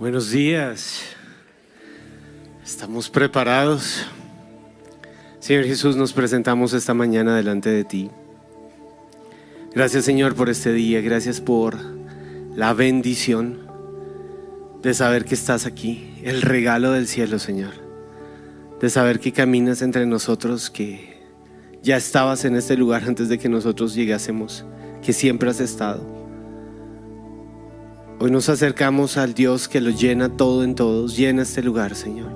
Buenos días. ¿Estamos preparados? Señor Jesús, nos presentamos esta mañana delante de ti. Gracias Señor por este día, gracias por la bendición de saber que estás aquí, el regalo del cielo Señor, de saber que caminas entre nosotros, que ya estabas en este lugar antes de que nosotros llegásemos, que siempre has estado. Hoy nos acercamos al Dios que lo llena todo en todos. Llena este lugar, Señor.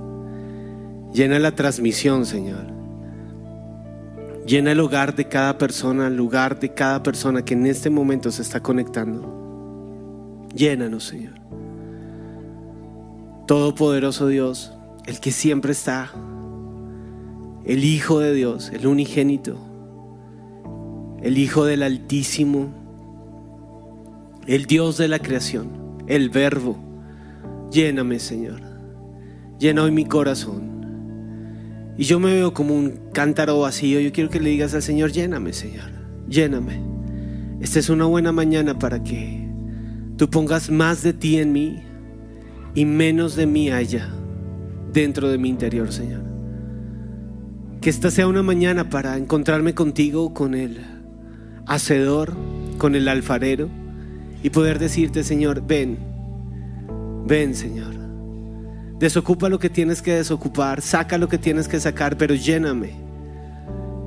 Llena la transmisión, Señor. Llena el hogar de cada persona, el lugar de cada persona que en este momento se está conectando. Llénanos, Señor. Todopoderoso Dios, el que siempre está, el Hijo de Dios, el unigénito, el Hijo del Altísimo, el Dios de la creación, el Verbo. Lléname, Señor. Llena hoy mi corazón. Y yo me veo como un cántaro vacío. Yo quiero que le digas al Señor, lléname, Señor. Lléname. Esta es una buena mañana para que tú pongas más de ti en mí y menos de mí allá dentro de mi interior, Señor. Que esta sea una mañana para encontrarme contigo, con el hacedor, con el alfarero y poder decirte, Señor, ven, ven, Señor. Desocupa lo que tienes que desocupar, saca lo que tienes que sacar, pero lléname.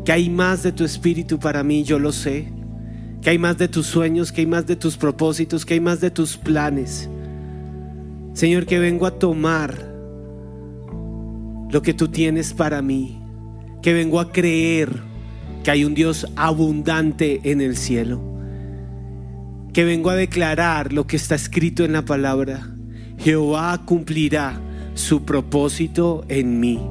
Que hay más de tu espíritu para mí, yo lo sé. Que hay más de tus sueños, que hay más de tus propósitos, que hay más de tus planes. Señor, que vengo a tomar lo que tú tienes para mí. Que vengo a creer que hay un Dios abundante en el cielo que vengo a declarar lo que está escrito en la palabra. Jehová cumplirá su propósito en mí.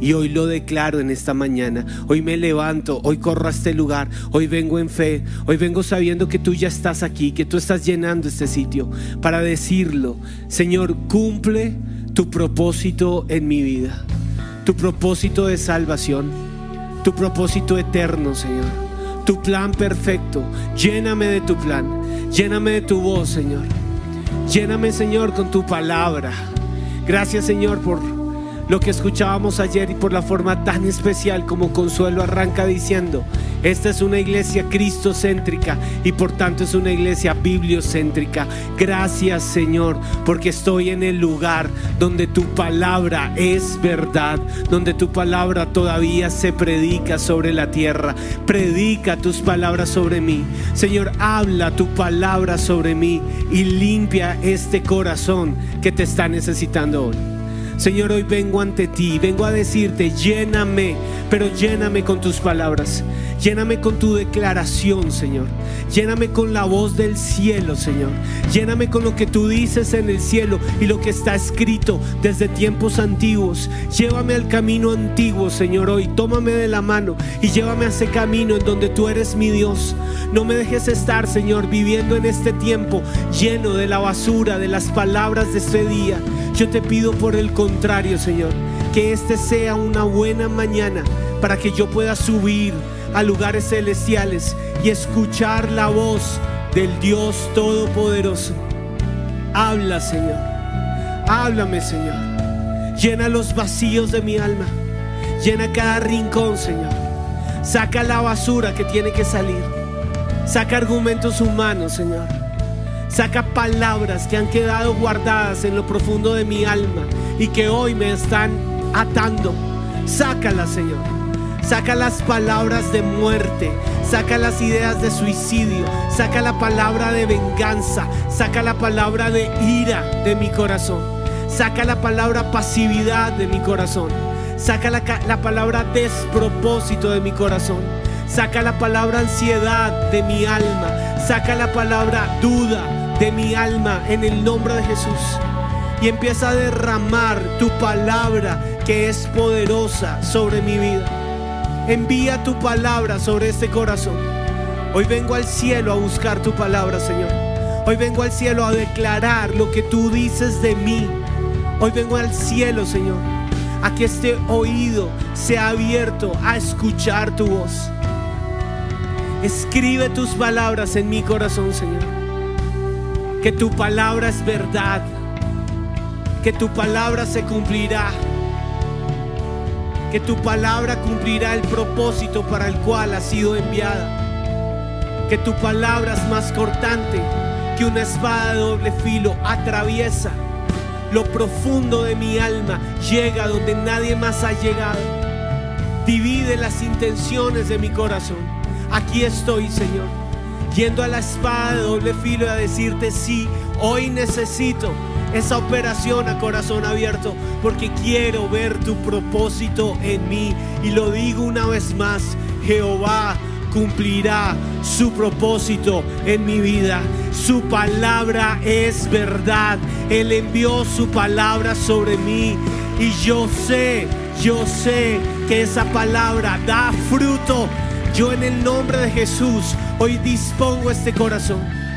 Y hoy lo declaro en esta mañana. Hoy me levanto, hoy corro a este lugar, hoy vengo en fe, hoy vengo sabiendo que tú ya estás aquí, que tú estás llenando este sitio para decirlo. Señor, cumple tu propósito en mi vida, tu propósito de salvación, tu propósito eterno, Señor, tu plan perfecto. Lléname de tu plan. Lléname de tu voz, Señor. Lléname, Señor, con tu palabra. Gracias, Señor, por lo que escuchábamos ayer y por la forma tan especial como Consuelo arranca diciendo, esta es una iglesia cristocéntrica y por tanto es una iglesia bibliocéntrica. Gracias Señor porque estoy en el lugar donde tu palabra es verdad, donde tu palabra todavía se predica sobre la tierra. Predica tus palabras sobre mí. Señor, habla tu palabra sobre mí y limpia este corazón que te está necesitando hoy. Señor, hoy vengo ante ti, vengo a decirte, lléname, pero lléname con tus palabras. Lléname con tu declaración, Señor. Lléname con la voz del cielo, Señor. Lléname con lo que tú dices en el cielo y lo que está escrito desde tiempos antiguos. Llévame al camino antiguo, Señor, hoy. Tómame de la mano y llévame a ese camino en donde tú eres mi Dios. No me dejes estar, Señor, viviendo en este tiempo lleno de la basura, de las palabras de este día. Yo te pido por el contrario, Señor, que este sea una buena mañana para que yo pueda subir a lugares celestiales y escuchar la voz del Dios Todopoderoso. Habla, Señor. Háblame, Señor. Llena los vacíos de mi alma. Llena cada rincón, Señor. Saca la basura que tiene que salir. Saca argumentos humanos, Señor. Saca palabras que han quedado guardadas en lo profundo de mi alma y que hoy me están atando. Sácalas, Señor. Saca las palabras de muerte, saca las ideas de suicidio, saca la palabra de venganza, saca la palabra de ira de mi corazón, saca la palabra pasividad de mi corazón, saca la, la palabra despropósito de mi corazón, saca la palabra ansiedad de mi alma, saca la palabra duda de mi alma en el nombre de Jesús y empieza a derramar tu palabra que es poderosa sobre mi vida. Envía tu palabra sobre este corazón. Hoy vengo al cielo a buscar tu palabra, Señor. Hoy vengo al cielo a declarar lo que tú dices de mí. Hoy vengo al cielo, Señor, a que este oído sea abierto a escuchar tu voz. Escribe tus palabras en mi corazón, Señor. Que tu palabra es verdad. que tu palabra se cumplirá. Que tu palabra cumplirá el propósito para el cual ha sido enviada. Que tu palabra es más cortante que una espada de doble filo. Atraviesa lo profundo de mi alma. Llega donde nadie más ha llegado. Divide las intenciones de mi corazón. Aquí estoy, Señor. Yendo a la espada de doble filo a decirte sí, hoy necesito esa operación a corazón abierto, porque quiero ver tu propósito en mí. Y lo digo una vez más, Jehová cumplirá su propósito en mi vida. Su palabra es verdad. Él envió su palabra sobre mí. Y yo sé, yo sé que esa palabra da fruto. Yo en el nombre de Jesús hoy dispongo este corazón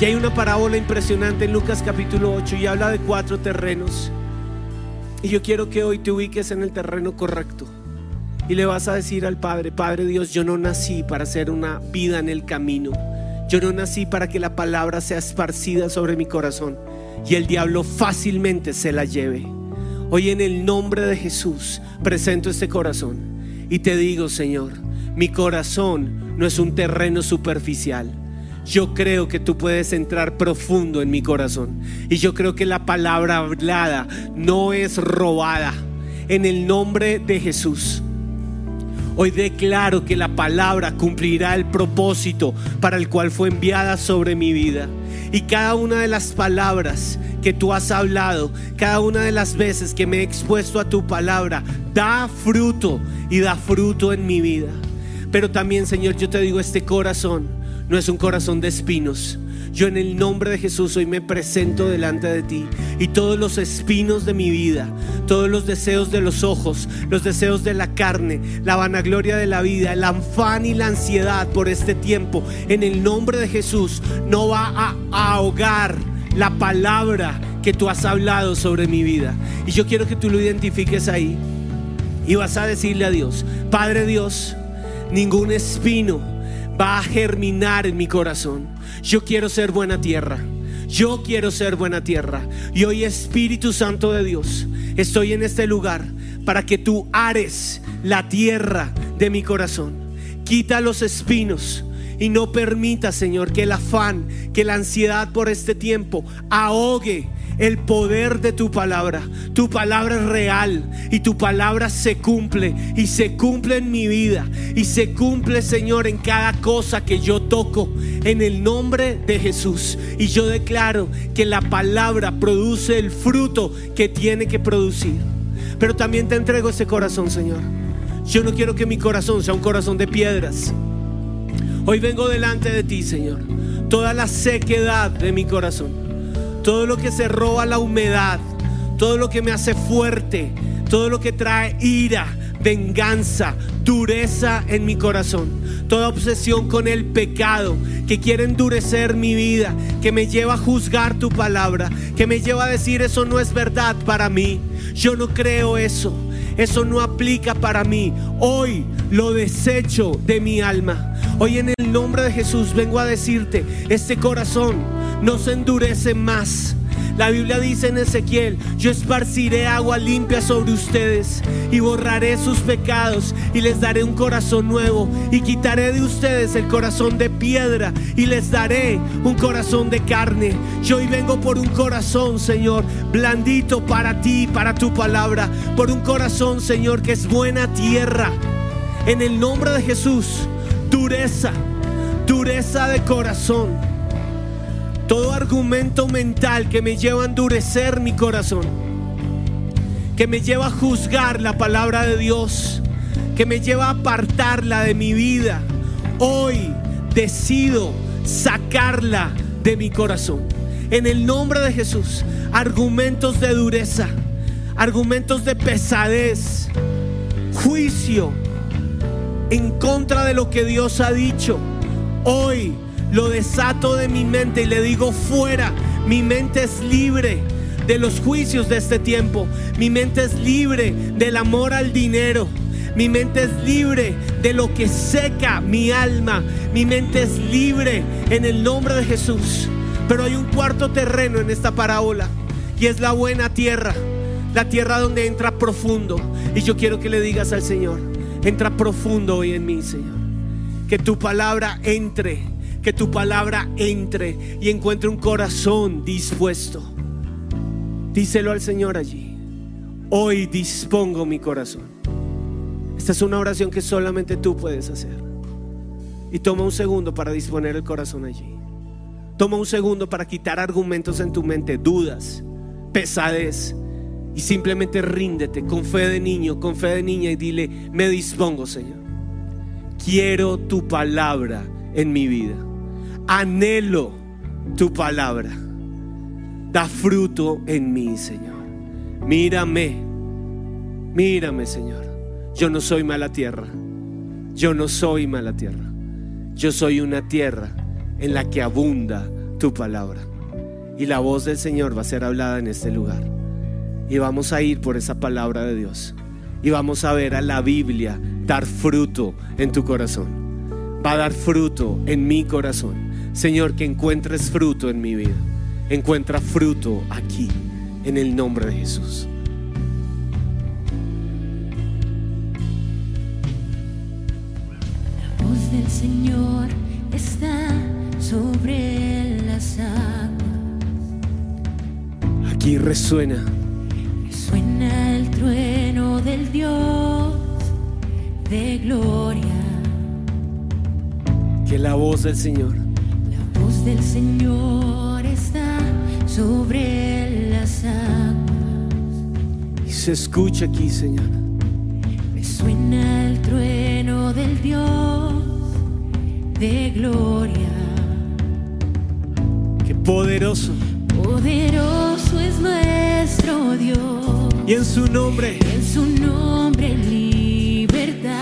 y hay una parábola impresionante en Lucas capítulo 8 y habla de cuatro terrenos. Y yo quiero que hoy te ubiques en el terreno correcto. Y le vas a decir al Padre, Padre Dios, yo no nací para hacer una vida en el camino. Yo no nací para que la palabra sea esparcida sobre mi corazón y el diablo fácilmente se la lleve. Hoy en el nombre de Jesús presento este corazón y te digo, Señor, mi corazón no es un terreno superficial yo creo que tú puedes entrar profundo en mi corazón. Y yo creo que la palabra hablada no es robada. En el nombre de Jesús. Hoy declaro que la palabra cumplirá el propósito para el cual fue enviada sobre mi vida. Y cada una de las palabras que tú has hablado, cada una de las veces que me he expuesto a tu palabra, da fruto y da fruto en mi vida. Pero también, Señor, yo te digo, este corazón no es un corazón de espinos. Yo en el nombre de Jesús hoy me presento delante de ti y todos los espinos de mi vida, todos los deseos de los ojos, los deseos de la carne, la vanagloria de la vida, el afán y la ansiedad por este tiempo, en el nombre de Jesús no va a ahogar la palabra que tú has hablado sobre mi vida. Y yo quiero que tú lo identifiques ahí y vas a decirle a Dios, Padre Dios, ningún espino va a germinar en mi corazón. Yo quiero ser buena tierra. Yo quiero ser buena tierra. Y hoy Espíritu Santo de Dios, estoy en este lugar para que tú ares la tierra de mi corazón. Quita los espinos y no permita, Señor, que el afán, que la ansiedad por este tiempo ahogue el poder de tu palabra. Tu palabra es real y tu palabra se cumple y se cumple en mi vida y se cumple, Señor, en cada cosa que yo toco en el nombre de Jesús. Y yo declaro que la palabra produce el fruto que tiene que producir. Pero también te entrego ese corazón, Señor. Yo no quiero que mi corazón sea un corazón de piedras. Hoy vengo delante de ti, Señor. Toda la sequedad de mi corazón todo lo que se roba la humedad, todo lo que me hace fuerte, todo lo que trae ira, venganza, dureza en mi corazón, toda obsesión con el pecado que quiere endurecer mi vida, que me lleva a juzgar tu palabra, que me lleva a decir eso no es verdad para mí. Yo no creo eso. Eso no aplica para mí. Hoy lo desecho de mi alma. Hoy en el nombre de Jesús vengo a decirte, este corazón no se endurece más. La Biblia dice en Ezequiel, yo esparciré agua limpia sobre ustedes y borraré sus pecados y les daré un corazón nuevo y quitaré de ustedes el corazón de piedra y les daré un corazón de carne. Yo hoy vengo por un corazón, Señor, blandito para ti, para tu palabra, por un corazón, Señor, que es buena tierra. En el nombre de Jesús, dureza, dureza de corazón todo argumento mental que me lleva a endurecer mi corazón, que me lleva a juzgar la palabra de Dios, que me lleva a apartarla de mi vida, hoy decido sacarla de mi corazón. En el nombre de Jesús, argumentos de dureza, argumentos de pesadez, juicio en contra de lo que Dios ha dicho. Hoy lo desato de mi mente y le digo fuera. Mi mente es libre de los juicios de este tiempo. Mi mente es libre del amor al dinero. Mi mente es libre de lo que seca mi alma. Mi mente es libre en el nombre de Jesús. Pero hay un cuarto terreno en esta parábola Y es la buena tierra, la tierra donde entra profundo. Y yo quiero que le digas al Señor, entra profundo hoy en mí, Señor. Que tu palabra entre, que tu palabra entre y encuentre un corazón dispuesto. Díselo al Señor allí. Hoy dispongo mi corazón. Esta es una oración que solamente tú puedes hacer. Y toma un segundo para disponer el corazón allí. Toma un segundo para quitar argumentos en tu mente, dudas, pesadez. Y simplemente ríndete con fe de niño, con fe de niña y dile, me dispongo, Señor. Quiero tu palabra en mi vida. Anhelo tu palabra. Da fruto en mí, Señor. Mírame, mírame, Señor. Yo no soy mala tierra. Yo no soy mala tierra. Yo soy una tierra en la que abunda tu palabra. Y la voz del Señor va a ser hablada en este lugar. Y vamos a ir por esa palabra de Dios. Y vamos a ver a la Biblia dar fruto en tu corazón. Va a dar fruto en mi corazón. Señor, que encuentres fruto en mi vida. Encuentra fruto aquí, en el nombre de Jesús. La voz del Señor está sobre las aguas. Aquí resuena. Suena el trueno del Dios de gloria. Que la voz del Señor voz del Señor está sobre las aguas. y se escucha aquí, Señor. Resuena el trueno del Dios de gloria. Qué poderoso. Poderoso es nuestro Dios. Y en su nombre, En su nombre libertad.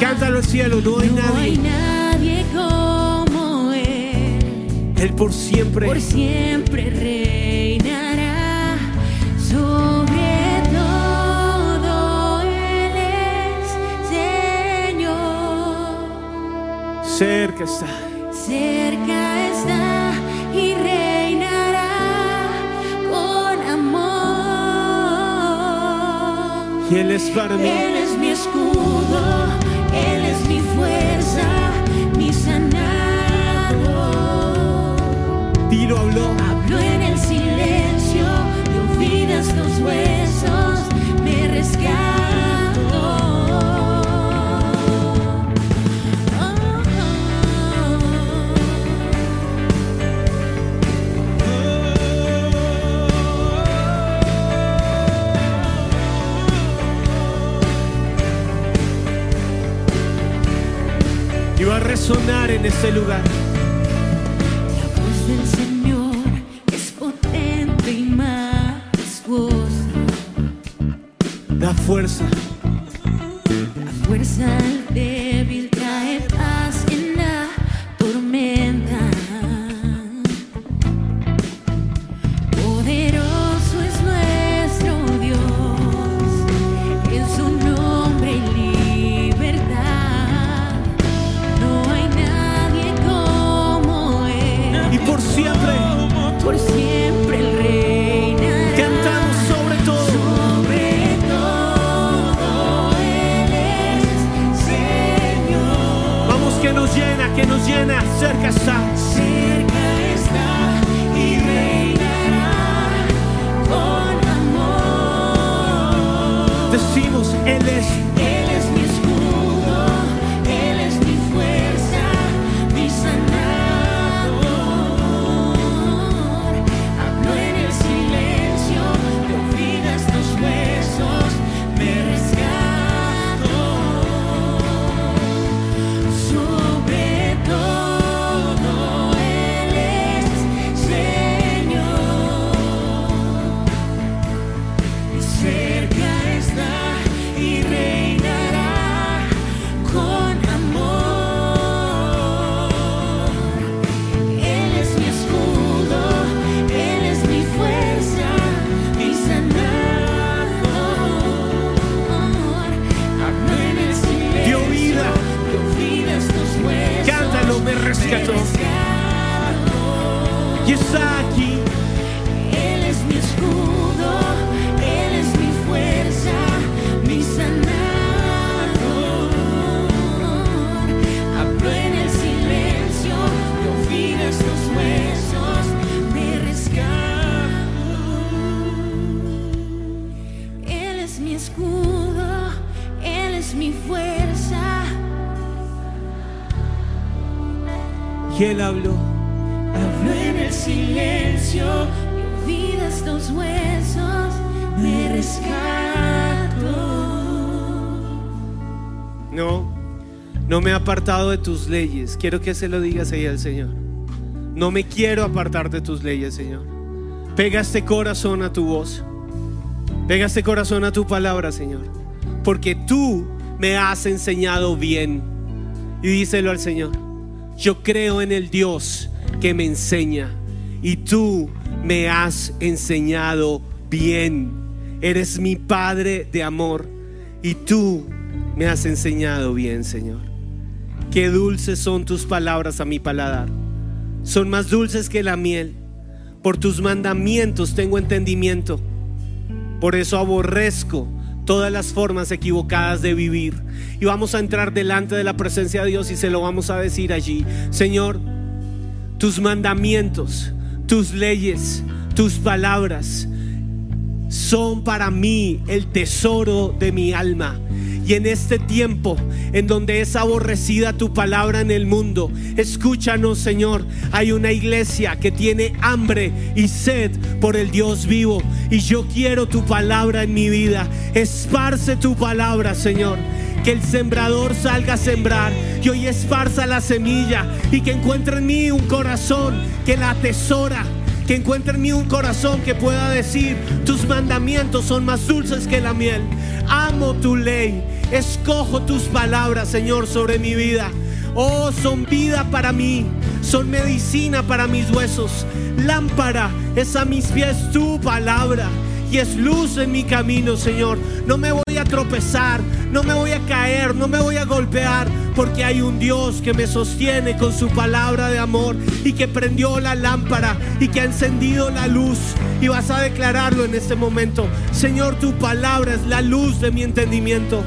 cántalo al cielo. No hay No hay nadie. Él. Por siempre. Por siempre reinará sobre todo. Él es Señor. Cerca está. Cerca está y reinará con amor. Y Él es para mí. Él es mi escudo, Resonar en este lugar. La voz del Señor es potente y majestuosa. Da fuerza. La fuerza al Él habló. Hablo en el silencio, dio vida estos huesos, me rescato. No, no me he apartado de tus leyes. Quiero que se lo digas ahí al Señor. No me quiero apartar de tus leyes, Señor. Pega este corazón a tu voz. Pega este corazón a tu palabra, Señor. Porque tú me has enseñado bien. Y díselo al Señor. Yo creo en el Dios que me enseña. Y tú me has enseñado bien. Eres mi Padre de amor. Y tú me has enseñado bien, Señor. Qué dulces son tus palabras a mi paladar. Son más dulces que la miel. Por tus mandamientos tengo entendimiento. Por eso aborrezco todas las formas equivocadas de vivir. Y vamos a entrar delante de la presencia de Dios y se lo vamos a decir allí. Señor, tus mandamientos, tus leyes, tus palabras son para mí el tesoro de mi alma. Y en este tiempo en donde es aborrecida tu palabra en el mundo, escúchanos Señor, hay una iglesia que tiene hambre y sed por el Dios vivo. Y yo quiero tu palabra en mi vida. Esparce tu palabra Señor. Que el sembrador salga a sembrar y hoy esparza la semilla y que encuentre en mí un corazón que la atesora que encuentre en mí un corazón que pueda decir, tus mandamientos son más dulces que la miel. Amo tu ley, escojo tus palabras, Señor, sobre mi vida. Oh, son vida para mí, son medicina para mis huesos. Lámpara es a mis pies tu palabra y es luz en mi camino, Señor. No me voy a tropezar, no me voy a caer, no me voy a golpear, porque hay un Dios que me sostiene con su palabra de amor y que prendió la lámpara y que ha encendido la luz. Y vas a declararlo en este momento. Señor, tu palabra es la luz de mi entendimiento.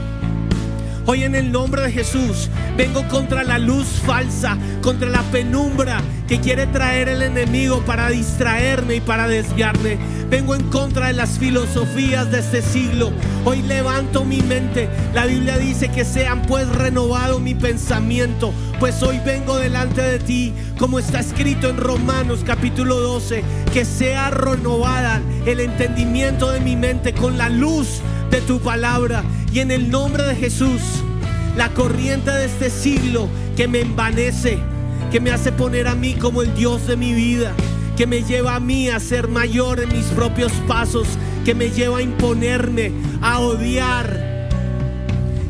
Hoy en el nombre de Jesús vengo contra la luz falsa, contra la penumbra que quiere traer el enemigo para distraerme y para desviarme. Vengo en contra de las filosofías de este siglo. Hoy levanto mi mente. La Biblia dice que sean pues renovado mi pensamiento. Pues hoy vengo delante de ti, como está escrito en Romanos capítulo 12, que sea renovada el entendimiento de mi mente con la luz de tu palabra. Y en el nombre de Jesús, la corriente de este siglo que me envanece, que me hace poner a mí como el Dios de mi vida, que me lleva a mí a ser mayor en mis propios pasos, que me lleva a imponerme, a odiar,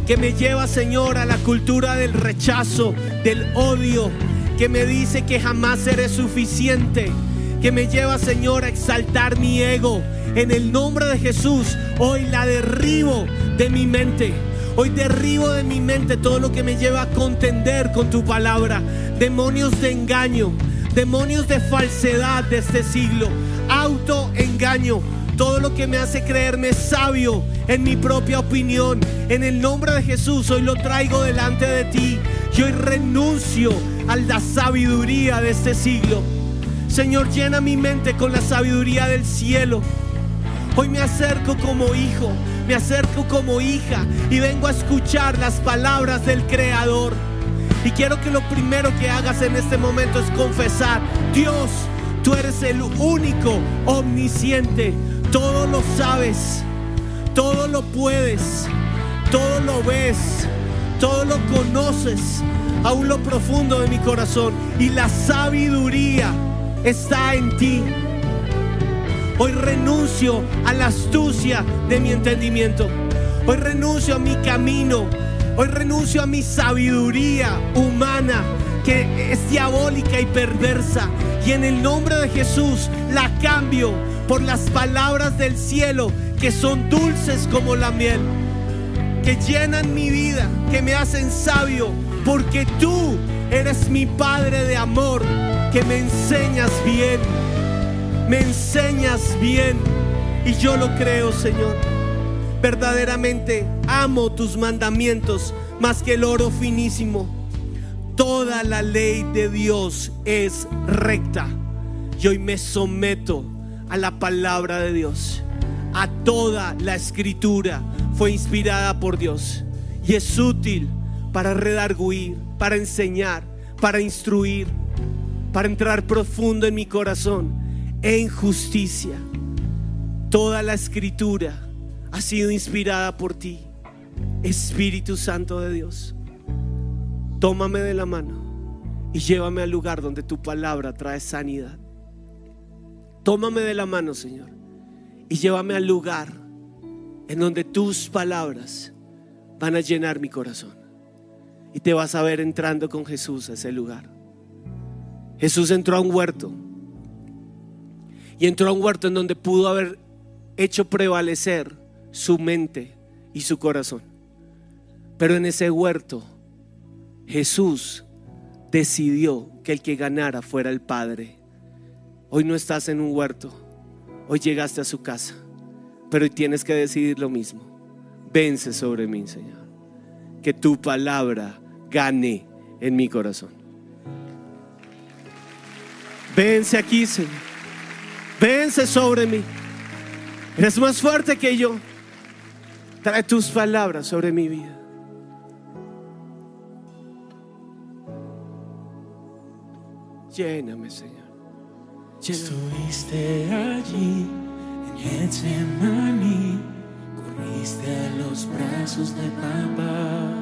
que me lleva, Señor, a la cultura del rechazo, del odio, que me dice que jamás seré suficiente, que me lleva, Señor, a exaltar mi ego. En el nombre de Jesús, hoy la derribo de mi mente. Hoy derribo de mi mente todo lo que me lleva a contender con tu palabra. Demonios de engaño, demonios de falsedad de este siglo, autoengaño, todo lo que me hace creerme sabio en mi propia opinión. En el nombre de Jesús hoy lo traigo delante de ti. Y hoy renuncio a la sabiduría de este siglo. Señor, llena mi mente con la sabiduría del cielo. Hoy me acerco como hijo, me acerco como hija y vengo a escuchar las palabras del Creador. Y quiero que lo primero que hagas en este momento es confesar, Dios, tú eres el único omnisciente, todo lo sabes, todo lo puedes, todo lo ves, todo lo conoces, aún lo profundo de mi corazón. Y la sabiduría está en ti. Hoy renuncio a la astucia de mi entendimiento. Hoy renuncio a mi camino. Hoy renuncio a mi sabiduría humana que es diabólica y perversa. Y en el nombre de Jesús la cambio por las palabras del cielo que son dulces como la miel. Que llenan mi vida, que me hacen sabio. Porque tú eres mi Padre de amor, que me enseñas bien me enseñas bien y yo lo creo, Señor. Verdaderamente amo tus mandamientos más que el oro finísimo. Toda la ley de Dios es recta. Y hoy me someto a la palabra de Dios. A toda la escritura fue inspirada por Dios y es útil para redarguir, para enseñar, para instruir, para entrar profundo en mi corazón en justicia. Toda la escritura ha sido inspirada por ti, Espíritu Santo de Dios. Tómame de la mano y llévame al lugar donde tu palabra trae sanidad. Tómame de la mano, Señor, y llévame al lugar en donde tus palabras van a llenar mi corazón. Y te vas a ver entrando con Jesús a ese lugar. Jesús entró a un huerto. Y entró a un huerto en donde pudo haber hecho prevalecer su mente y su corazón. Pero en ese huerto Jesús decidió que el que ganara fuera el Padre. Hoy no estás en un huerto, hoy llegaste a su casa, pero hoy tienes que decidir lo mismo. Vence sobre mí, Señor. Que tu palabra gane en mi corazón. Vence aquí, Señor. Vence sobre mí. Eres más fuerte que yo. Trae tus palabras sobre mi vida. Lléname, Señor. Lléname. Estuviste allí en Getsemaní, corriste a los brazos de papá,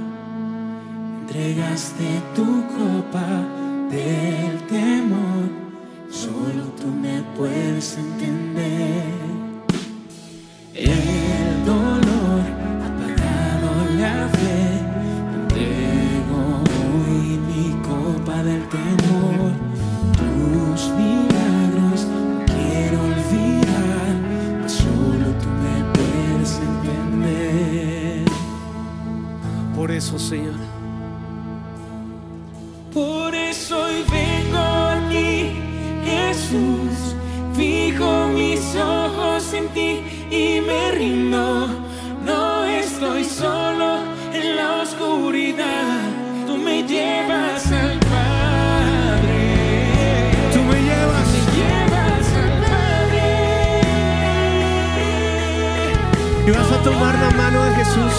entregaste tu copa del temor, solo tú me puedes entender. El dolor ha apagado la fe, entrego hoy mi copa del temor. Tus milagros no quiero olvidar, solo tú me puedes entender. Por eso, Señor. Y me rindo. No estoy solo en la oscuridad. Tú me llevas al Padre. Tú me llevas. Me llevas al Padre. Y vas a tomar la mano de Jesús.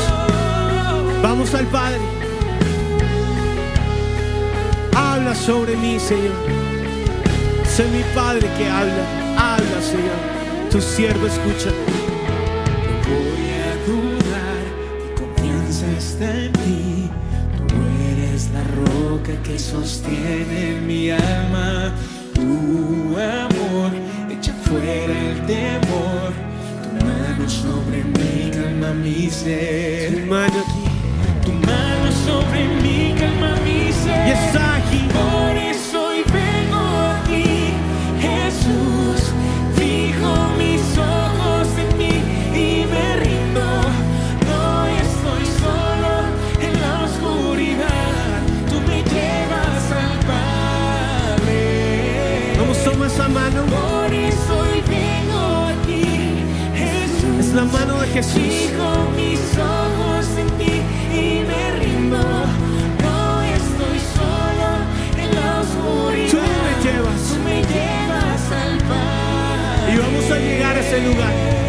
Vamos al Padre. Habla sobre mí, Señor. Sé mi Padre que habla. Habla, Señor. Tu siervo escucha. voy a dudar, mi confianza está en ti. Tú eres la roca que sostiene mi alma. Tu amor echa fuera el temor. Tu mano sobre mí calma mi Tu ser. mano aquí. Tu mano sobre mí calma mi ser. Y está aquí. Jesús. Fijo mis ojos en ti y me rindo. No estoy solo en la oscuridad. Tú me llevas. Tú me llevas al Padre. Y vamos a llegar a ese lugar.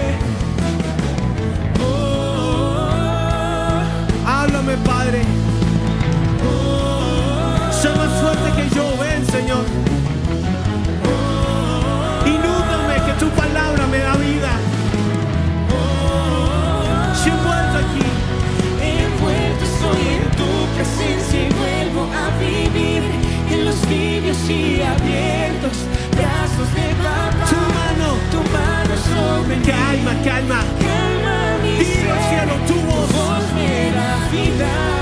Y abiertos brazos de papá. Tu mano. tu mano sobre mí. Calma, calma. Calma mi Dilo, cielo, tu voz. voz me da vida.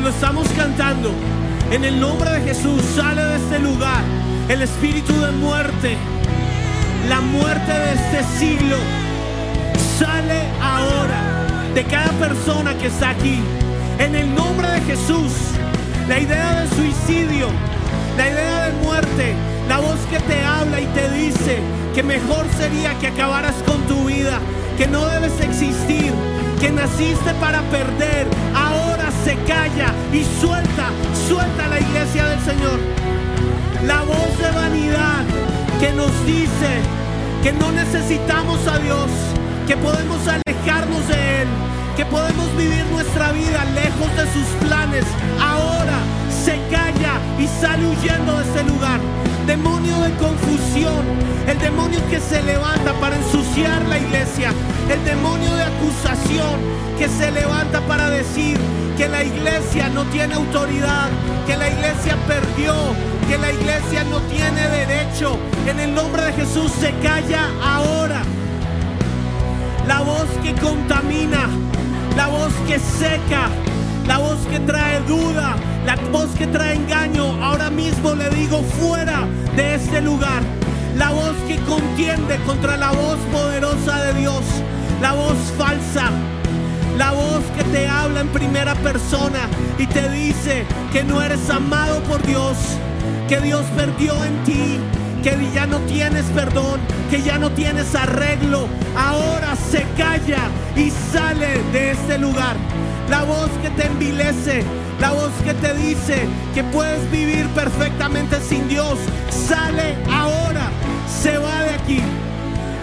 Lo estamos cantando, en el nombre de Jesús sale de este lugar el espíritu de muerte. la muerte de este siglo sale ahora de cada persona que está aquí. En el nombre de Jesús, la idea de suicidio, la idea de muerte, la voz que te habla y te dice que mejor sería que acabaras con tu vida, que no debes existir, que naciste para perder, se calla y suelta, suelta la iglesia del Señor. La voz de vanidad que nos dice que no necesitamos a Dios, que podemos alejarnos de Él, que podemos vivir nuestra vida lejos de sus planes, ahora se calla y sale huyendo de este lugar. Demonio de confusión, el demonio que se levanta para ensuciar la iglesia, el demonio de acusación que se levanta para decir que la iglesia no tiene autoridad, que la iglesia perdió, que la iglesia no tiene derecho. En el nombre de Jesús se calla ahora. La voz que contamina, la voz que seca, la voz que trae duda, la voz que trae engaño, ahora mismo le digo fuera de este lugar. La voz que contiende contra la voz poderosa de Dios, la voz falsa, la voz que te habla en primera persona y te dice que no eres amado por Dios, que Dios perdió en ti, que ya no tienes perdón, que ya no tienes arreglo. Ahora se calla y sale de este lugar. La voz que te envilece, la voz que te dice que puedes vivir perfectamente sin Dios, sale ahora, se va de aquí.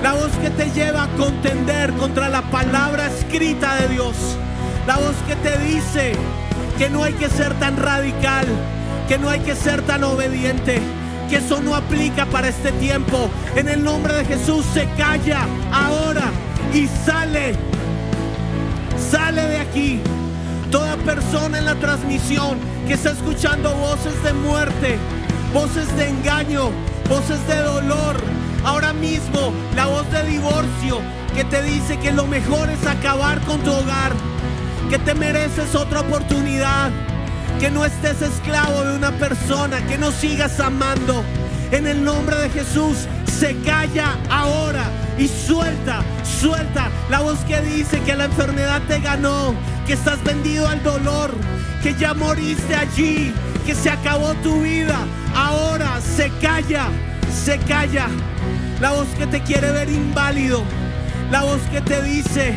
La voz que te lleva a contender contra la palabra escrita de Dios. La voz que te dice que no hay que ser tan radical, que no hay que ser tan obediente, que eso no aplica para este tiempo. En el nombre de Jesús se calla ahora y sale. Sale de aquí. Toda persona en la transmisión que está escuchando voces de muerte, voces de engaño, voces de dolor, ahora mismo la voz de divorcio que te dice que lo mejor es acabar con tu hogar, que te mereces otra oportunidad, que no estés esclavo de una persona, que no sigas amando. En el nombre de Jesús, se calla ahora y suelta, suelta la voz que dice que la enfermedad te ganó, que estás vendido al dolor, que ya moriste allí, que se acabó tu vida. Ahora se calla, se calla. La voz que te quiere ver inválido, la voz que te dice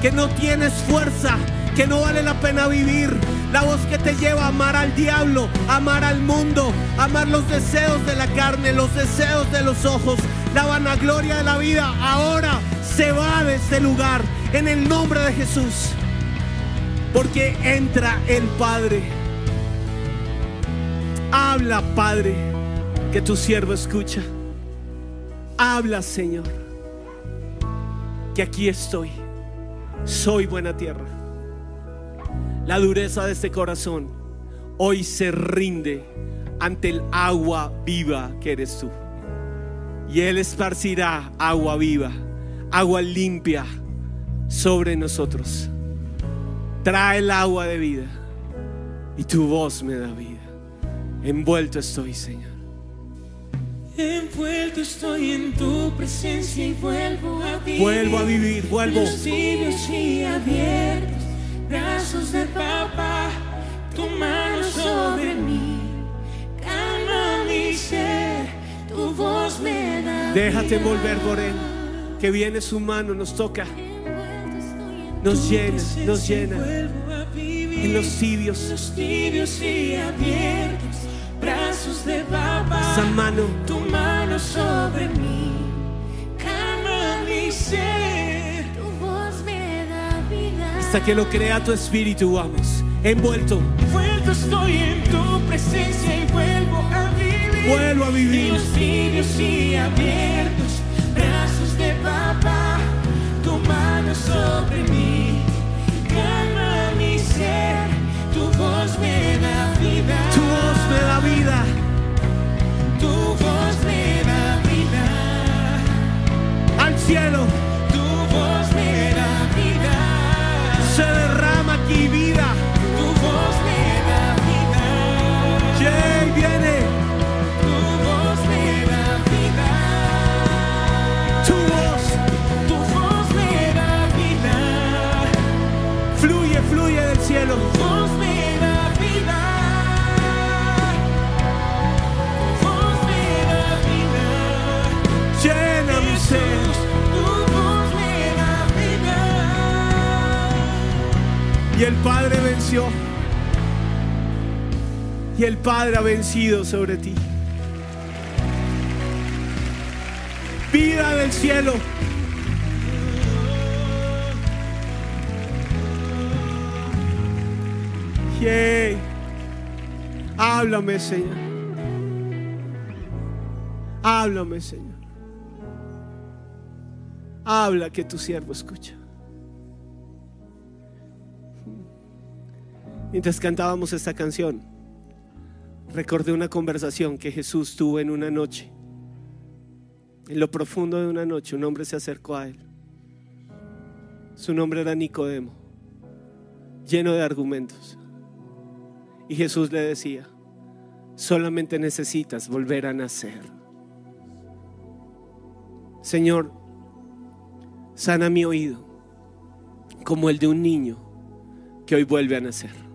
que no tienes fuerza, que no vale la pena vivir. La voz que te lleva a amar al diablo, amar al mundo, amar los deseos de la carne, los deseos de los ojos, la vanagloria de la vida. Ahora se va de este lugar en el nombre de Jesús. Porque entra el Padre. Habla, Padre, que tu siervo escucha. Habla, Señor, que aquí estoy. Soy buena tierra. La dureza de este corazón hoy se rinde ante el agua viva que eres tú. Y Él esparcirá agua viva, agua limpia sobre nosotros. Trae el agua de vida y tu voz me da vida. Envuelto estoy, Señor. Envuelto estoy en tu presencia y vuelvo a vivir. Vuelvo a vivir, vuelvo. Los tibios y abiertos, brazos de papá, tu mano sobre mí. Calma mi ser, tu voz me da. Déjate vida. envolver por Él. Que viene su mano, nos toca, nos llena, nos llena. En los tibios, Los tibios y abiertos, brazos de papá. esa mano. Tu mano sobre mí, calma mi ser. Hasta que lo crea tu espíritu, vamos. Envuelto, Vuelto estoy en tu presencia y vuelvo a vivir. vuelvo a vivir. Los y abiertos, brazos de papá, tu mano sobre mí, calma mi ser. Tu voz me da vida. Tu voz me da vida. Tu voz me da vida. Al cielo El Padre ha vencido sobre ti. Vida del cielo. Yay. Háblame, Señor. Háblame, Señor. Habla que tu siervo escucha. Mientras cantábamos esta canción, recordé una conversación que Jesús tuvo en una noche. En lo profundo de una noche, un hombre se acercó a él. Su nombre era Nicodemo, lleno de argumentos. Y Jesús le decía, solamente necesitas volver a nacer. Señor, sana mi oído como el de un niño que hoy vuelve a nacer.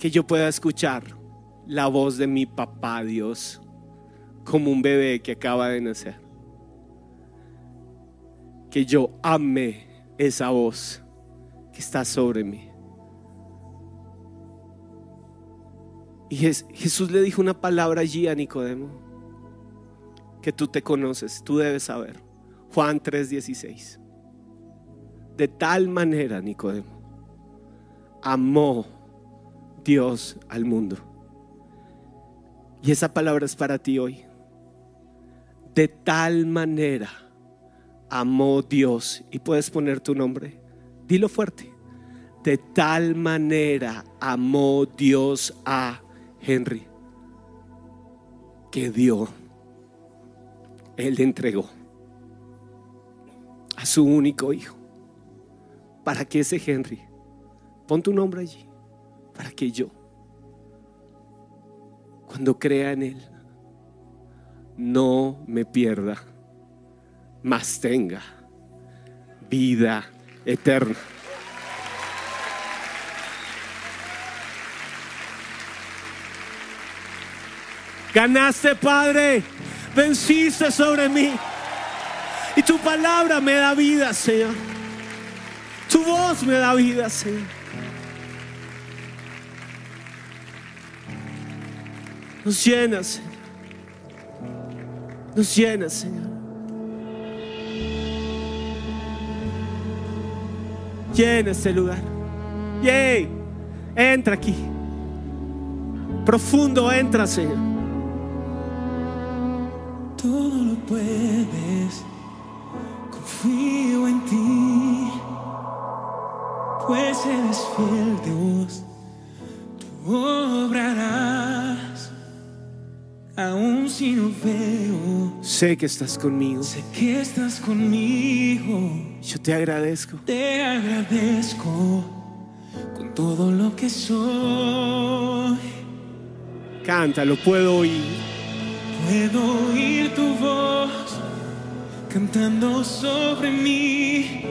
Que yo pueda escuchar la voz de mi papá Dios como un bebé que acaba de nacer. Que yo ame esa voz que está sobre mí. Y Jes- Jesús le dijo una palabra allí a Nicodemo que tú te conoces, tú debes saber. Juan 3:16. De tal manera, Nicodemo, amó Dios al mundo. Y esa palabra es para ti hoy. De tal manera amó Dios. Y puedes poner tu nombre. Dilo fuerte. De tal manera amó Dios a Henry que dio, Él entregó a su único hijo para que ese Henry, pon tu nombre allí, para que yo, cuando crea en Él, no me pierda, mas tenga vida eterna. Ganaste, Padre. Venciste sobre mí. Y tu palabra me da vida, Señor. Tu voz me da vida, Señor. Nos llenas, Señor. Nos llenas, Señor. Llena este lugar. Yay. Entra aquí. Profundo entra, Señor. Todo lo puedes, confío en ti, pues eres fiel Dios, tú obrarás, aún si no veo, Sé que estás conmigo. sé que estás conmigo, Yo te agradezco. te agradezco con todo lo que soy. Canta, lo puedo oír. Puedo oír tu voz cantando sobre mí.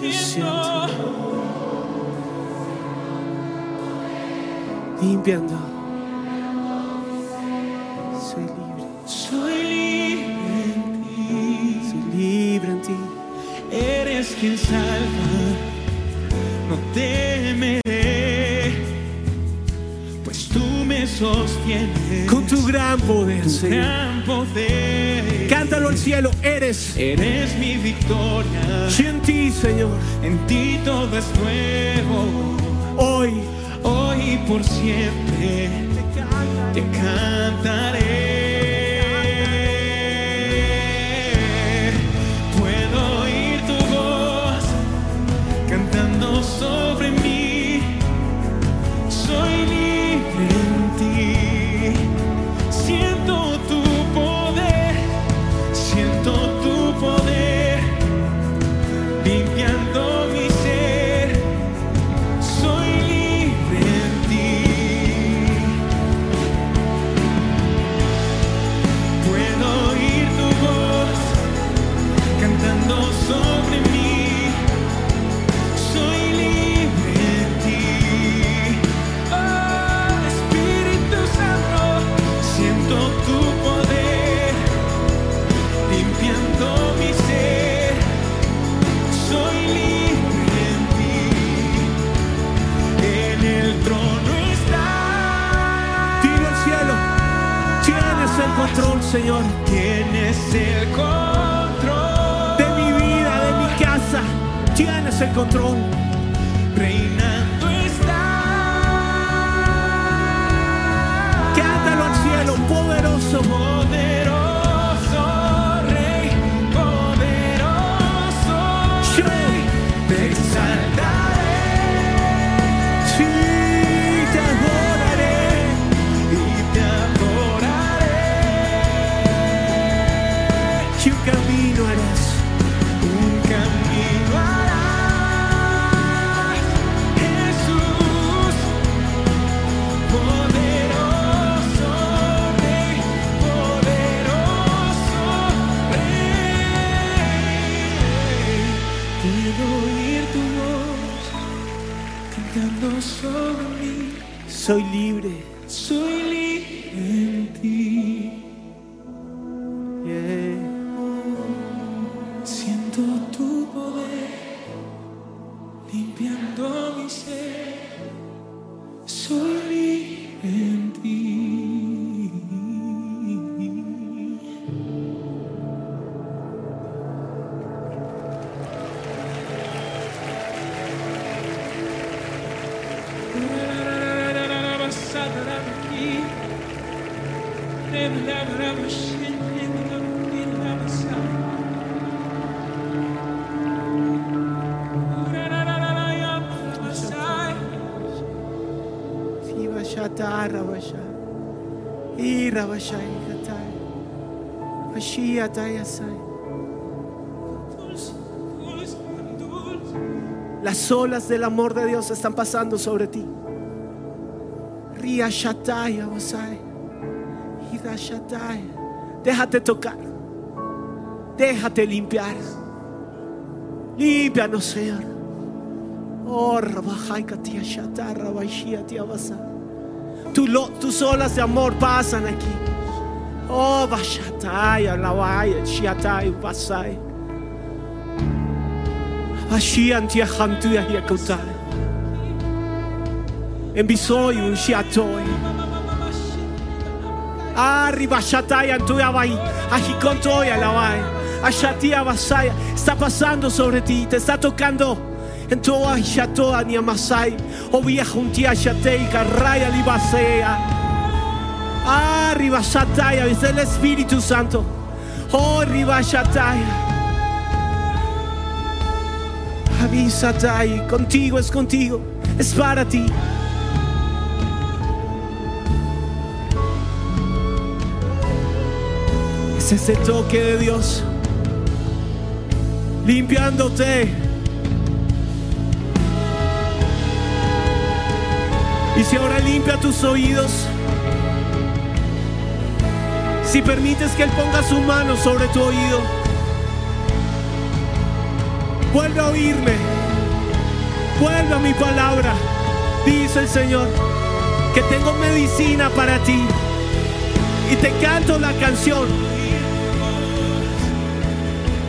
Siento Limpiando. Soy libre. soy libre en ti. Soy libre en ti. Eres quien salva, no temeré, pues tú me sostienes Con tu gran poder, tu Señor. gran poder. Cántalo al cielo. Eres. Eres mi victoria. Sí en ti, Señor. En ti todo es nuevo, Hoy hoy y por siempre te cantaré. Señor. Tienes el control de mi vida, de mi casa. Tienes el control. Reinando está. Quédatelo al cielo, poderoso, poderoso. Soy libre. Las olas del amor de Dios están pasando sobre ti. Ria Shataya Wasai. Ira Shataya. Déjate tocar. Déjate limpiar. Límpianos, Señor. Oh, Rabajai Katia Shatai, Rabashia Tia Wasai. Tu lo- Tus olas de amor pasan aquí. Oh, Vashataya, Lawaya, Shiatai, Wasai. Ashian tia hantuya yakutai. Embisoy shiatoi. Arriba shataya antuya vai. Ajikontoya la vai. Ashatia vasaya. Está pasando sobre ti, te está tocando. En toda shatoa ni amasai. O vieja un tia shatei carraya libasea. Arriba shataya, es el Espíritu Santo. Oh, arriba shataya. Avísate, contigo es contigo, es para ti. Es ese toque de Dios limpiándote. Y si ahora limpia tus oídos, si permites que Él ponga su mano sobre tu oído, vuelve a oírme, vuelve a mi palabra, dice el Señor, que tengo medicina para ti. Y te canto la canción,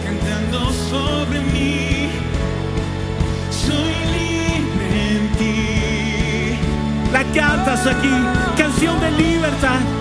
cantando sobre mí. Soy libre en ti. la cantas aquí, canción de libertad.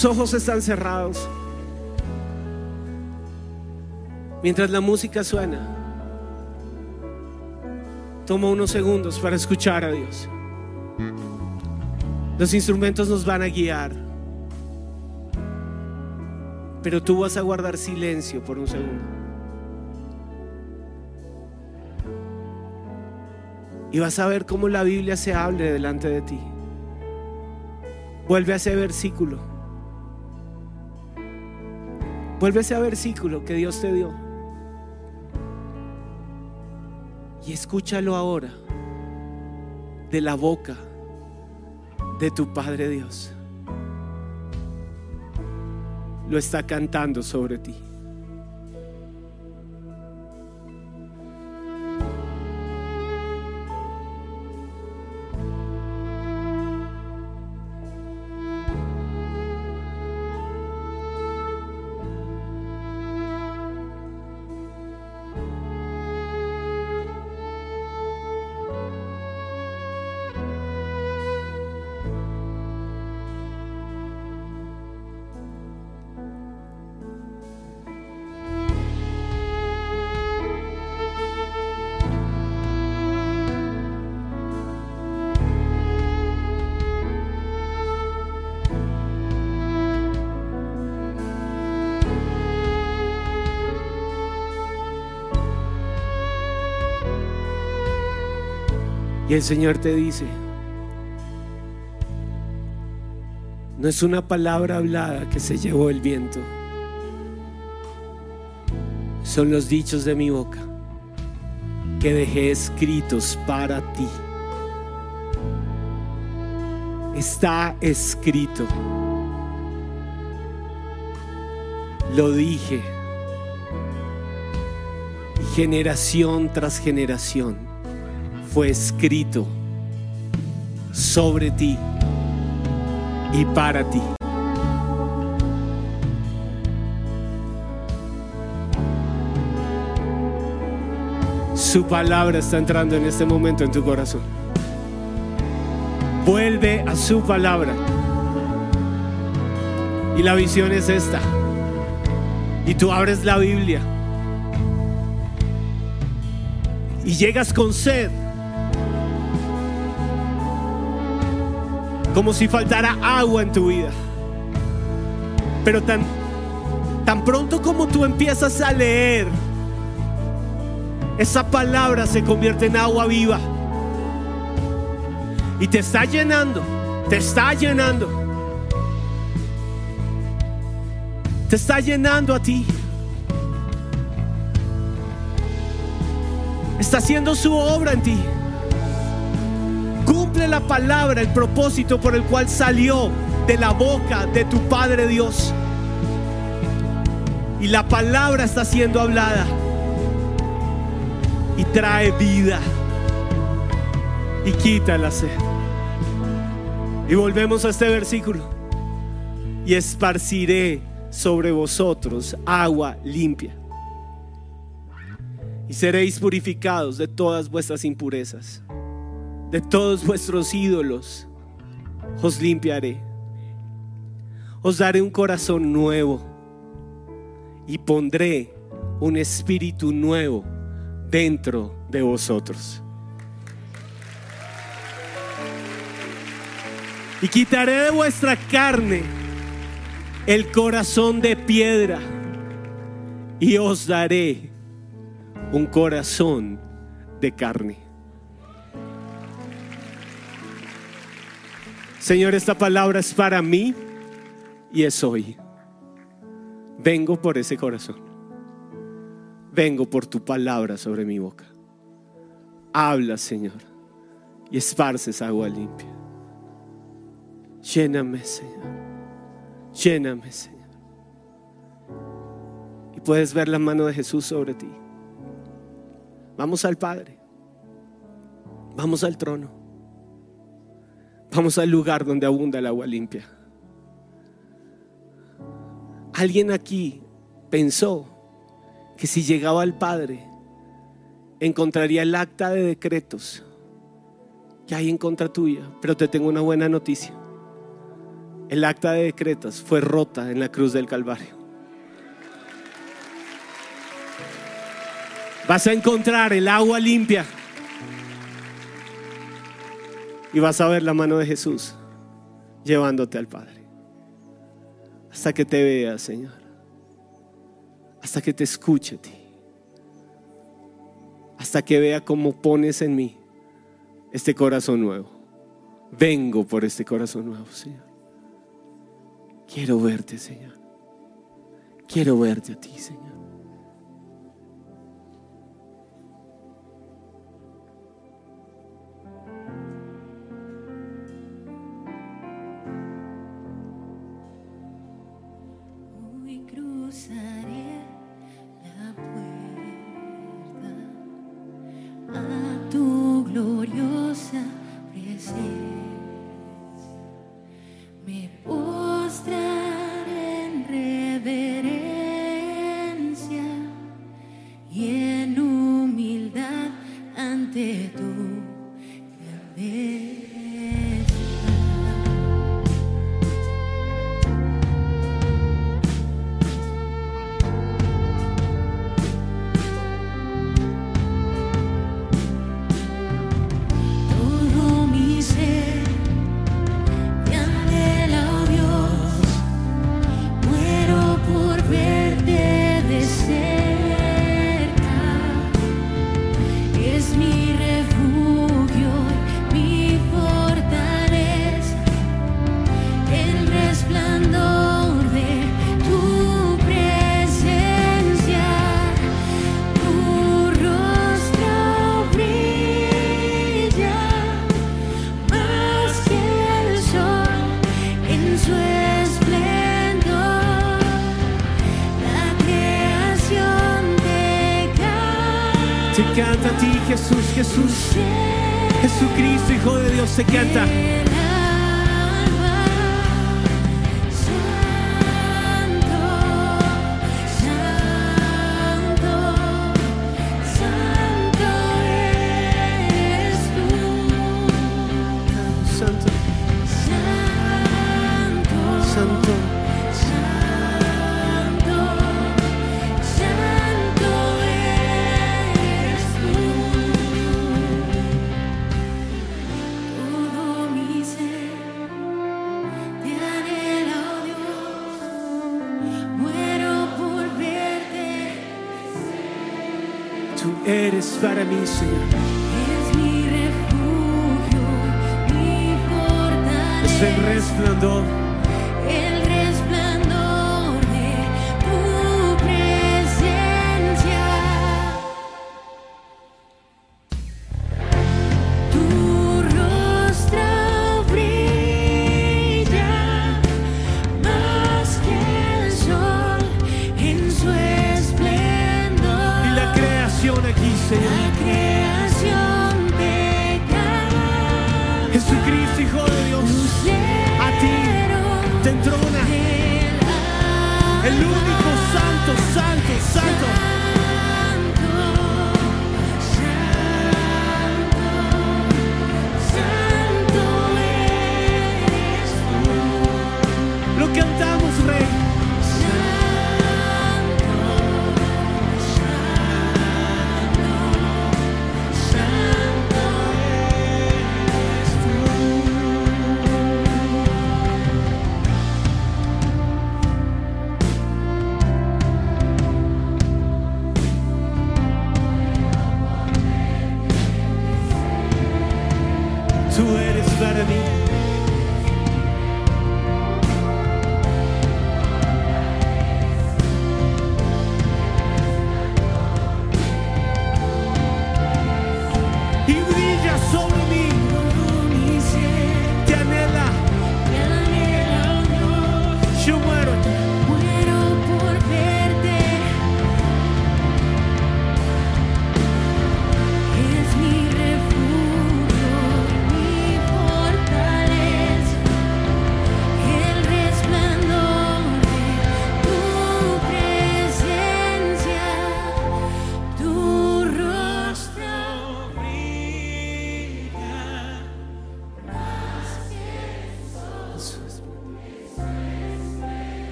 Tus ojos están cerrados. Mientras la música suena, toma unos segundos para escuchar a Dios. Los instrumentos nos van a guiar, pero tú vas a guardar silencio por un segundo. Y vas a ver cómo la Biblia se hable delante de ti. Vuelve a ese versículo. Vuelve ese versículo que Dios te dio. Y escúchalo ahora de la boca de tu Padre Dios. Lo está cantando sobre ti. Y el Señor te dice, no es una palabra hablada que se llevó el viento, son los dichos de mi boca que dejé escritos para ti. Está escrito. Lo dije. Generación tras generación fue escrito sobre ti y para ti. Su palabra está entrando en este momento en tu corazón. Vuelve a su palabra. Y la visión es esta. Y tú abres la Biblia. Y llegas con sed. Como si faltara agua en tu vida. Pero tan, tan pronto como tú empiezas a leer, esa palabra se convierte en agua viva. Y te está llenando, te está llenando. Te está llenando a ti. Está haciendo su obra en ti. La palabra, el propósito por el cual salió de la boca de tu Padre Dios. Y la palabra está siendo hablada y trae vida y quita la sed. Y volvemos a este versículo. Y esparciré sobre vosotros agua limpia. Y seréis purificados de todas vuestras impurezas, de todos vuestros ídolos. Os limpiaré. Os daré un corazón nuevo y pondré un espíritu nuevo dentro de vosotros. Y quitaré de vuestra carne el corazón de piedra y os daré un corazón de carne. Señor, esta palabra es para mí y es hoy. Vengo por ese corazón. Vengo por tu palabra sobre mi boca. Habla, Señor, y esparces agua limpia. Lléname, Señor. Lléname, Señor. Y puedes ver la mano de Jesús sobre ti. Vamos al Padre. Vamos al trono. Vamos al lugar donde abunda el agua limpia. Alguien aquí pensó que si llegaba al Padre encontraría el acta de decretos que hay en contra tuya, pero te tengo una buena noticia. El acta de decretos fue rota en la cruz del Calvario. Vas a encontrar el agua limpia y vas a ver la mano de Jesús llevándote al Padre. Hasta que te vea, Señor. Hasta que te escuche a ti. Hasta que vea cómo pones en mí este corazón nuevo. Vengo por este corazón nuevo, Señor. Quiero verte, Señor. Quiero verte a ti, Señor. Jesús. Jesucristo, Hijo de Dios, se canta.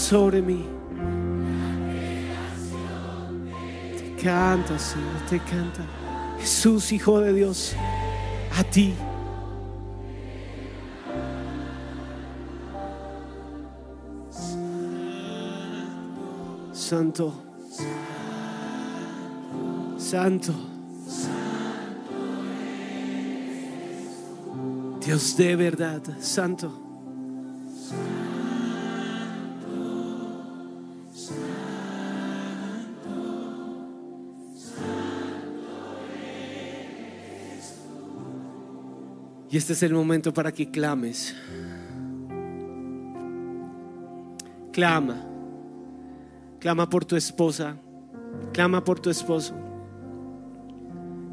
sobre mí. Te canta, Señor, te canta. Jesús, Hijo de Dios, a ti. Santo, Santo. Dios de verdad, Santo. Y este es el momento para que clames. Clama. Clama por tu esposa. Clama por tu esposo.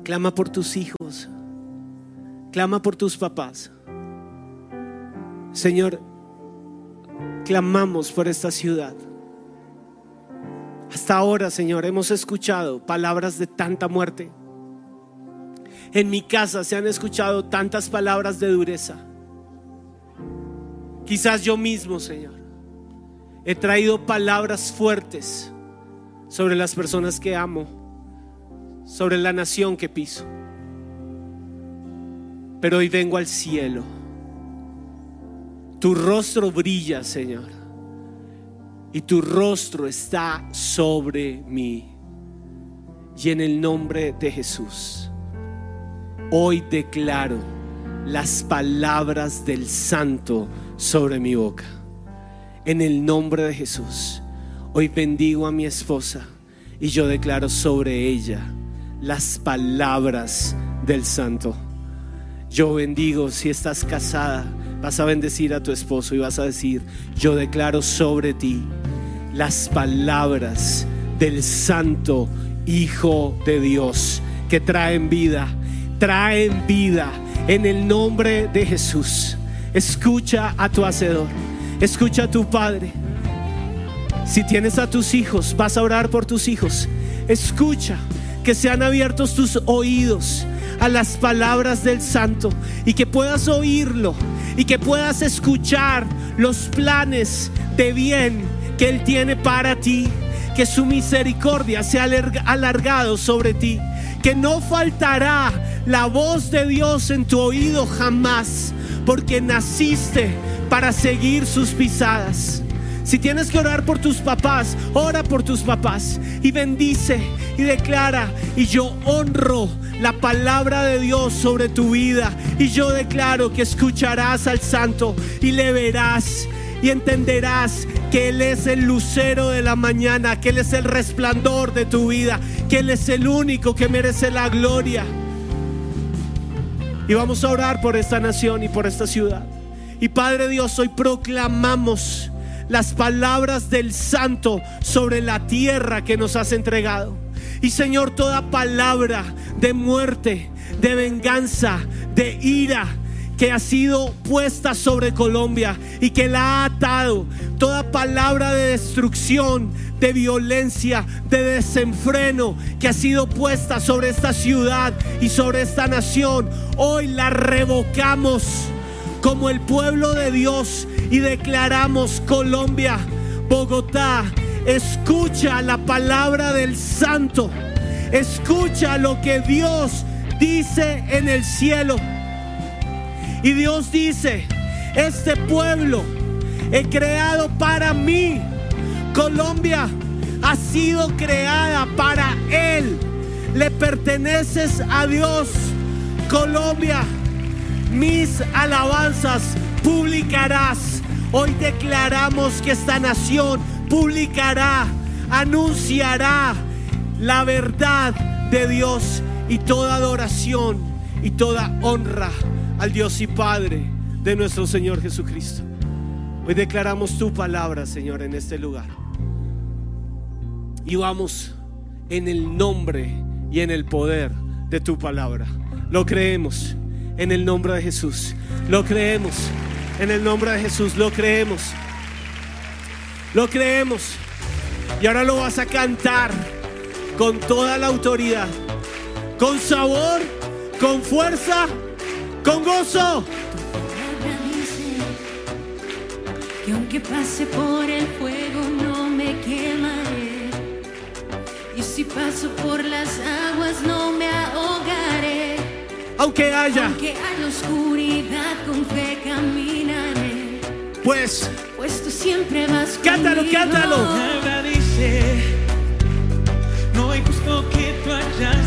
Clama por tus hijos. Clama por tus papás. Señor, clamamos por esta ciudad. Hasta ahora, Señor, hemos escuchado palabras de tanta muerte. En mi casa se han escuchado tantas palabras de dureza. Quizás yo mismo, Señor, he traído palabras fuertes sobre las personas que amo, sobre la nación que piso. Pero hoy vengo al cielo. Tu rostro brilla, Señor. Y tu rostro está sobre mí. Y en el nombre de Jesús hoy declaro las palabras del santo sobre mi boca. En el nombre de Jesús, hoy bendigo a mi esposa y yo declaro sobre ella las palabras del santo. Yo bendigo si estás casada, vas a bendecir a tu esposo y vas a decir, yo declaro sobre ti las palabras del santo Hijo de Dios que traen vida traen vida en el nombre de Jesús. Escucha a tu hacedor, escucha a tu padre. Si tienes a tus hijos, vas a orar por tus hijos. Escucha que sean abiertos tus oídos a las palabras del santo y que puedas oírlo y que puedas escuchar los planes de bien que Él tiene para ti. Que su misericordia sea alargado sobre ti. Que no faltará la voz de Dios en tu oído jamás, porque naciste para seguir sus pisadas. Si tienes que orar por tus papás, ora por tus papás y bendice y declara. Y yo honro la palabra de Dios sobre tu vida. Y yo declaro que escucharás al santo y le verás y entenderás que Él es el lucero de la mañana, que Él es el resplandor de tu vida, que Él es el único que merece la gloria. Y vamos a orar por esta nación y por esta ciudad. Y Padre Dios, hoy proclamamos las palabras del Santo sobre la tierra que nos has entregado. Y Señor, toda palabra de muerte, de venganza, de ira, que ha sido puesta sobre Colombia y que la ha atado. Toda palabra de destrucción, de violencia, de desenfreno que ha sido puesta sobre esta ciudad y sobre esta nación, hoy la revocamos como el pueblo de Dios y declaramos Colombia, Bogotá, escucha la palabra del santo, escucha lo que Dios dice en el cielo. Y Dios dice, este pueblo he creado para mí. Colombia ha sido creada para Él. Le perteneces a Dios. Colombia, mis alabanzas publicarás. Hoy declaramos que esta nación publicará, anunciará la verdad de Dios y toda adoración y toda honra al Dios y Padre de nuestro Señor Jesucristo. Hoy declaramos tu palabra, Señor, en este lugar. Y vamos en el nombre y en el poder de tu palabra. Lo creemos en el nombre de Jesús. Lo creemos en el nombre de Jesús. Lo creemos. Lo creemos. Y ahora lo vas a cantar con toda la autoridad, con sabor, con fuerza con gozo. dice que aunque pase por el fuego no me quemaré. Y Si paso por las aguas no me ahogaré. Aunque haya, Aunque haya oscuridad, con fe caminaré. pues, Pues tú siempre vas Cántalo, conmigo. cántalo. Palabra dice, no hay justo que tú hayas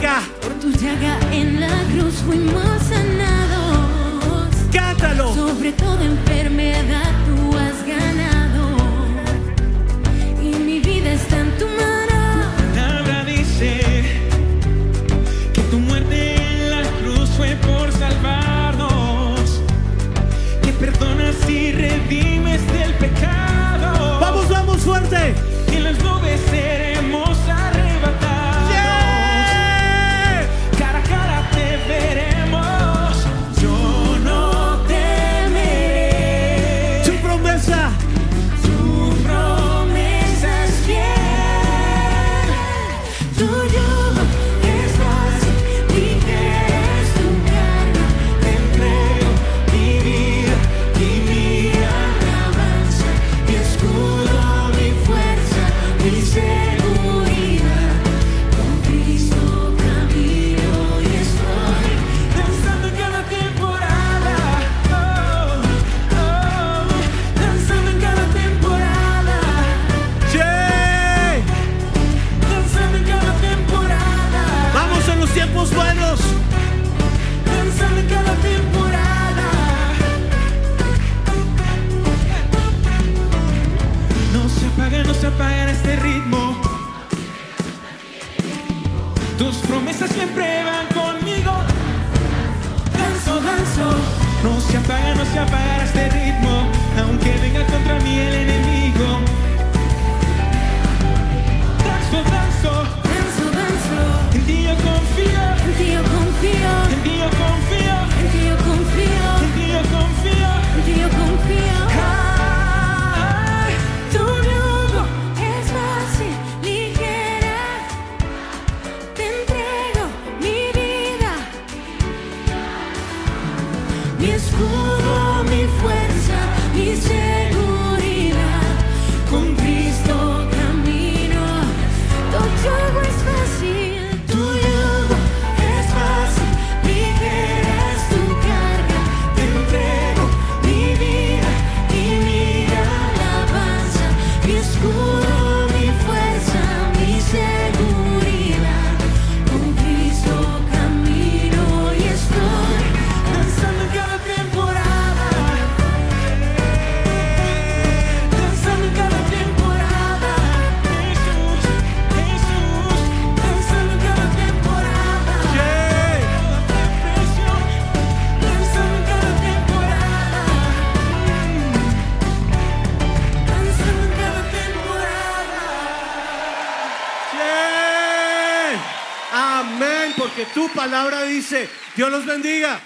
llaga, Por tu llaga en la cruz fuimos sanados. cántalo. Sobre toda enfermedad tú has ganado. Y mi vida está en tu mano. palabra dice que tu muerte en la cruz fue por salvarnos, que perdonas y redimes del pecado. Vamos, vamos fuerte. Se apaga este ritmo. Tus promesas siempre van conmigo. Danzo, danzo. No se apaga, no se apaga este ritmo. Aunque venga contra mí el enemigo. Danzo, danzo. Danzo, danzo. En ti yo confío. En ti yo confío. En ti yo confío. Palabra dice, Dios los bendiga.